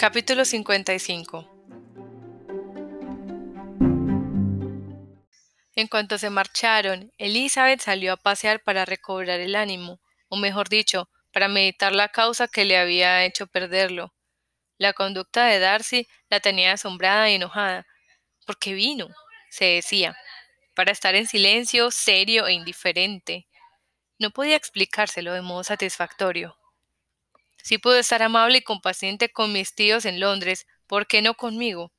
Capítulo 55 En cuanto se marcharon, Elizabeth salió a pasear para recobrar el ánimo, o mejor dicho, para meditar la causa que le había hecho perderlo. La conducta de Darcy la tenía asombrada y enojada. ¿Por qué vino? se decía, para estar en silencio, serio e indiferente. No podía explicárselo de modo satisfactorio. Si pudo estar amable y compaciente con mis tíos en Londres, ¿por qué no conmigo?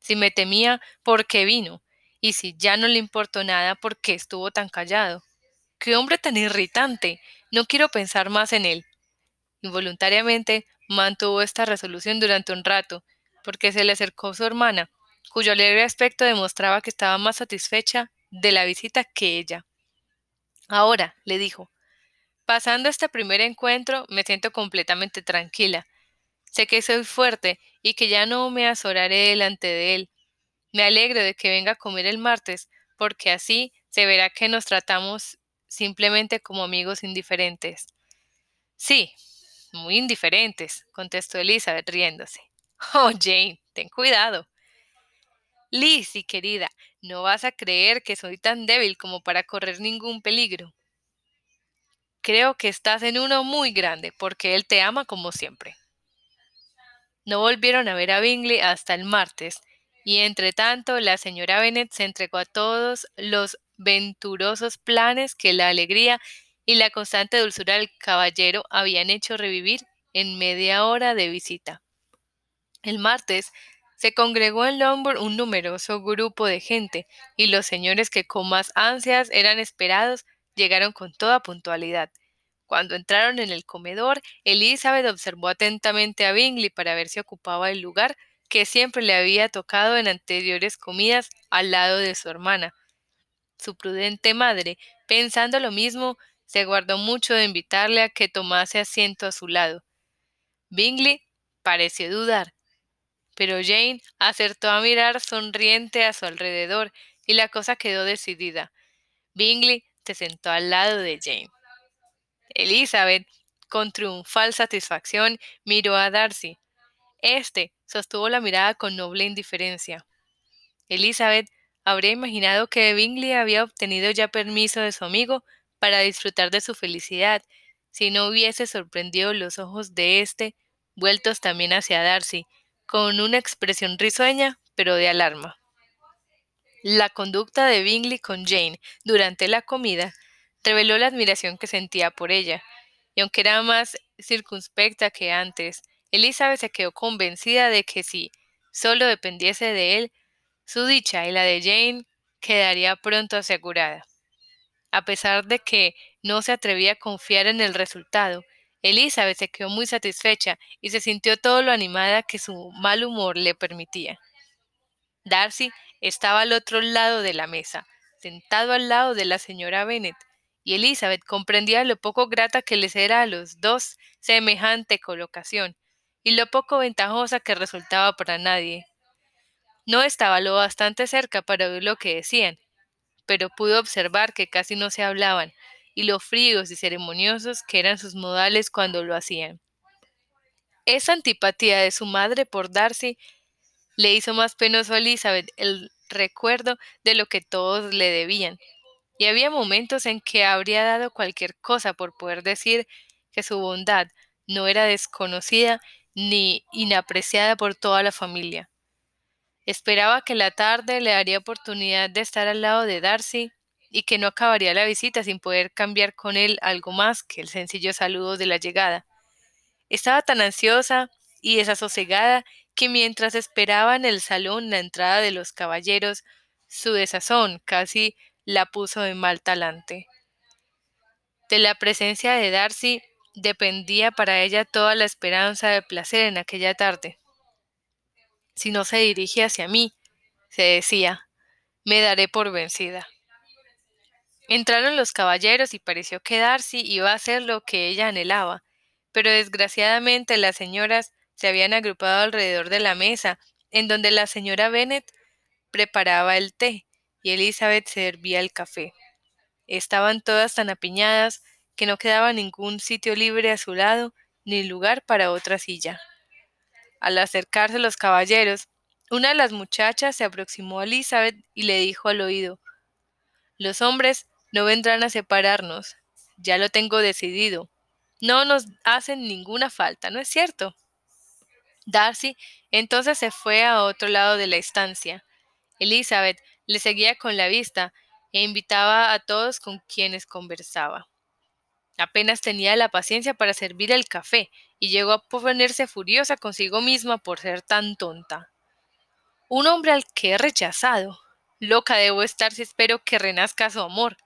Si me temía, ¿por qué vino? Y si ya no le importó nada, ¿por qué estuvo tan callado? ¡Qué hombre tan irritante! No quiero pensar más en él. Involuntariamente mantuvo esta resolución durante un rato, porque se le acercó su hermana, cuyo alegre aspecto demostraba que estaba más satisfecha de la visita que ella. Ahora, le dijo, pasando este primer encuentro me siento completamente tranquila. Sé que soy fuerte y que ya no me azoraré delante de él. Me alegro de que venga a comer el martes, porque así se verá que nos tratamos simplemente como amigos indiferentes. Sí, muy indiferentes, contestó Elizabeth riéndose. Oh, Jane, ten cuidado. Lizzie, querida, no vas a creer que soy tan débil como para correr ningún peligro. Creo que estás en uno muy grande, porque él te ama como siempre. No volvieron a ver a Bingley hasta el martes, y entre tanto la señora Bennet se entregó a todos los venturosos planes que la alegría y la constante dulzura del caballero habían hecho revivir en media hora de visita. El martes se congregó en Lombard un numeroso grupo de gente, y los señores que con más ansias eran esperados llegaron con toda puntualidad. Cuando entraron en el comedor, Elizabeth observó atentamente a Bingley para ver si ocupaba el lugar que siempre le había tocado en anteriores comidas al lado de su hermana. Su prudente madre, pensando lo mismo, se guardó mucho de invitarle a que tomase asiento a su lado. Bingley pareció dudar, pero Jane acertó a mirar sonriente a su alrededor y la cosa quedó decidida. Bingley se sentó al lado de Jane. Elizabeth, con triunfal satisfacción, miró a Darcy. Este sostuvo la mirada con noble indiferencia. Elizabeth habría imaginado que Bingley había obtenido ya permiso de su amigo para disfrutar de su felicidad, si no hubiese sorprendido los ojos de éste, vueltos también hacia Darcy, con una expresión risueña, pero de alarma. La conducta de Bingley con Jane durante la comida reveló la admiración que sentía por ella, y aunque era más circunspecta que antes, Elizabeth se quedó convencida de que si solo dependiese de él, su dicha y la de Jane quedaría pronto asegurada. A pesar de que no se atrevía a confiar en el resultado, Elizabeth se quedó muy satisfecha y se sintió todo lo animada que su mal humor le permitía. Darcy estaba al otro lado de la mesa, sentado al lado de la señora Bennet, y Elizabeth comprendía lo poco grata que les era a los dos semejante colocación, y lo poco ventajosa que resultaba para nadie. No estaba lo bastante cerca para oír lo que decían, pero pudo observar que casi no se hablaban, y lo fríos y ceremoniosos que eran sus modales cuando lo hacían. Esa antipatía de su madre por Darcy le hizo más penoso a Elizabeth el recuerdo de lo que todos le debían, y había momentos en que habría dado cualquier cosa por poder decir que su bondad no era desconocida ni inapreciada por toda la familia. Esperaba que la tarde le daría oportunidad de estar al lado de Darcy y que no acabaría la visita sin poder cambiar con él algo más que el sencillo saludo de la llegada. Estaba tan ansiosa y desasosegada que mientras esperaba en el salón la entrada de los caballeros, su desazón casi la puso en mal talante. De la presencia de Darcy dependía para ella toda la esperanza de placer en aquella tarde. Si no se dirige hacia mí, se decía, me daré por vencida. Entraron los caballeros y pareció que Darcy iba a hacer lo que ella anhelaba, pero desgraciadamente las señoras se habían agrupado alrededor de la mesa, en donde la señora Bennet preparaba el té y Elizabeth servía el café. Estaban todas tan apiñadas que no quedaba ningún sitio libre a su lado, ni lugar para otra silla. Al acercarse los caballeros, una de las muchachas se aproximó a Elizabeth y le dijo al oído Los hombres no vendrán a separarnos. Ya lo tengo decidido. No nos hacen ninguna falta, ¿no es cierto? Darcy entonces se fue a otro lado de la estancia. Elizabeth le seguía con la vista e invitaba a todos con quienes conversaba. Apenas tenía la paciencia para servir el café y llegó a ponerse furiosa consigo misma por ser tan tonta. Un hombre al que he rechazado. Loca debo estar si espero que renazca su amor.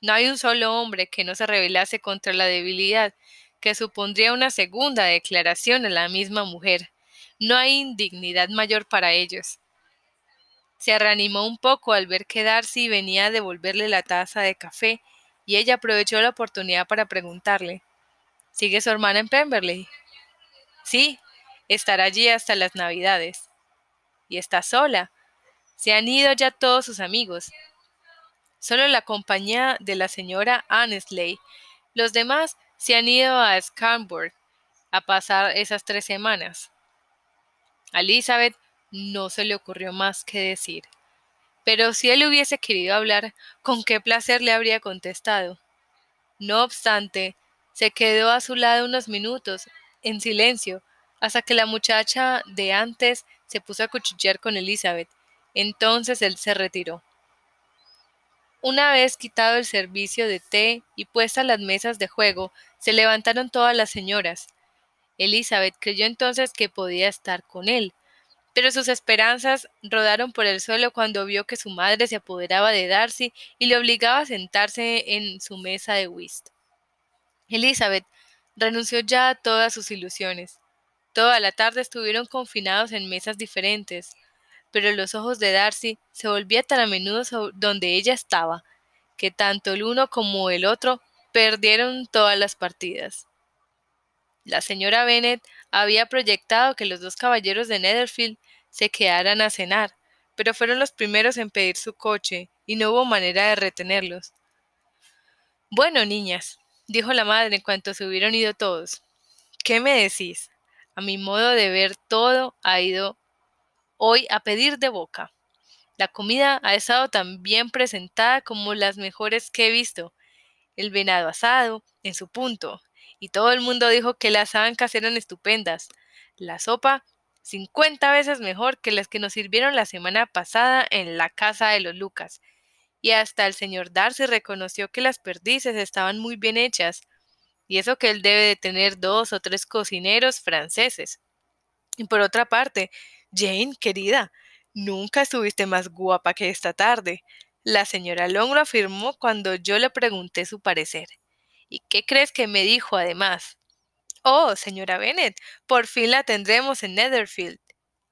No hay un solo hombre que no se rebelase contra la debilidad, que supondría una segunda declaración a la misma mujer. No hay indignidad mayor para ellos. Se reanimó un poco al ver que Darcy venía a devolverle la taza de café, y ella aprovechó la oportunidad para preguntarle ¿Sigue su hermana en Pemberley? Sí, estará allí hasta las Navidades y está sola. Se han ido ya todos sus amigos. Solo la compañía de la señora Annesley. Los demás se han ido a Scarborough a pasar esas tres semanas. A Elizabeth no se le ocurrió más que decir. Pero si él hubiese querido hablar, con qué placer le habría contestado. No obstante, se quedó a su lado unos minutos, en silencio, hasta que la muchacha de antes se puso a cuchillar con Elizabeth. Entonces él se retiró. Una vez quitado el servicio de té y puestas las mesas de juego, se levantaron todas las señoras. Elizabeth creyó entonces que podía estar con él, pero sus esperanzas rodaron por el suelo cuando vio que su madre se apoderaba de Darcy y le obligaba a sentarse en su mesa de whist. Elizabeth renunció ya a todas sus ilusiones. Toda la tarde estuvieron confinados en mesas diferentes, pero los ojos de Darcy se volvían tan a menudo donde ella estaba, que tanto el uno como el otro perdieron todas las partidas. La señora Bennet había proyectado que los dos caballeros de Netherfield se quedaran a cenar, pero fueron los primeros en pedir su coche, y no hubo manera de retenerlos. Bueno, niñas, dijo la madre en cuanto se hubieron ido todos. ¿Qué me decís? A mi modo de ver todo ha ido hoy a pedir de boca. La comida ha estado tan bien presentada como las mejores que he visto. El venado asado, en su punto, y todo el mundo dijo que las ancas eran estupendas. La sopa, cincuenta veces mejor que las que nos sirvieron la semana pasada en la casa de los Lucas. Y hasta el señor Darcy reconoció que las perdices estaban muy bien hechas y eso que él debe de tener dos o tres cocineros franceses. Y por otra parte, Jane, querida, nunca estuviste más guapa que esta tarde. La señora Long lo afirmó cuando yo le pregunté su parecer. ¿Y qué crees que me dijo además? Oh, señora Bennet, por fin la tendremos en Netherfield.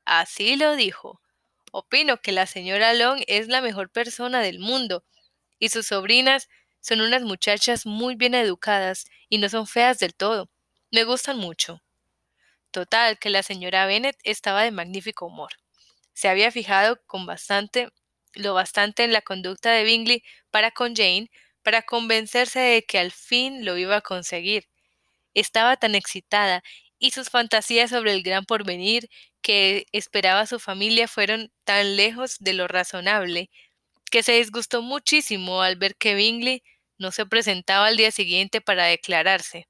Así lo dijo. Opino que la señora Long es la mejor persona del mundo, y sus sobrinas son unas muchachas muy bien educadas y no son feas del todo. Me gustan mucho. Total, que la señora Bennet estaba de magnífico humor. Se había fijado con bastante, lo bastante en la conducta de Bingley para con Jane, para convencerse de que al fin lo iba a conseguir. Estaba tan excitada y sus fantasías sobre el gran porvenir que esperaba su familia fueron tan lejos de lo razonable, que se disgustó muchísimo al ver que Bingley no se presentaba al día siguiente para declararse.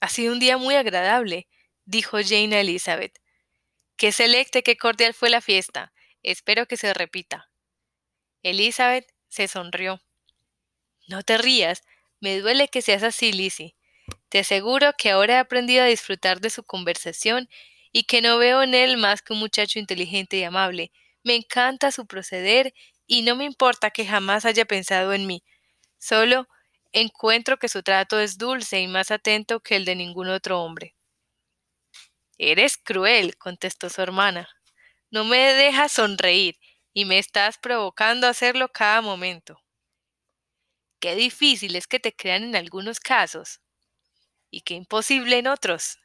Ha sido un día muy agradable, dijo Jane a Elizabeth. Qué selecta y qué cordial fue la fiesta. Espero que se repita. Elizabeth se sonrió. No te rías. Me duele que seas así, Lizzie. Te aseguro que ahora he aprendido a disfrutar de su conversación y que no veo en él más que un muchacho inteligente y amable. Me encanta su proceder y no me importa que jamás haya pensado en mí. Solo encuentro que su trato es dulce y más atento que el de ningún otro hombre. Eres cruel, contestó su hermana. No me dejas sonreír y me estás provocando a hacerlo cada momento. Qué difícil es que te crean en algunos casos y qué imposible en otros.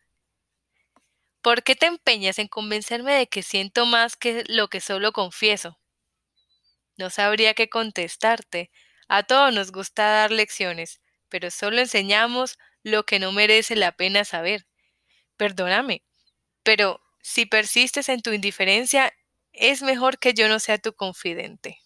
¿Por qué te empeñas en convencerme de que siento más que lo que solo confieso? No sabría qué contestarte. A todos nos gusta dar lecciones, pero solo enseñamos lo que no merece la pena saber. Perdóname, Pero si persistes en tu indiferencia, es mejor que yo no sea tu confidente.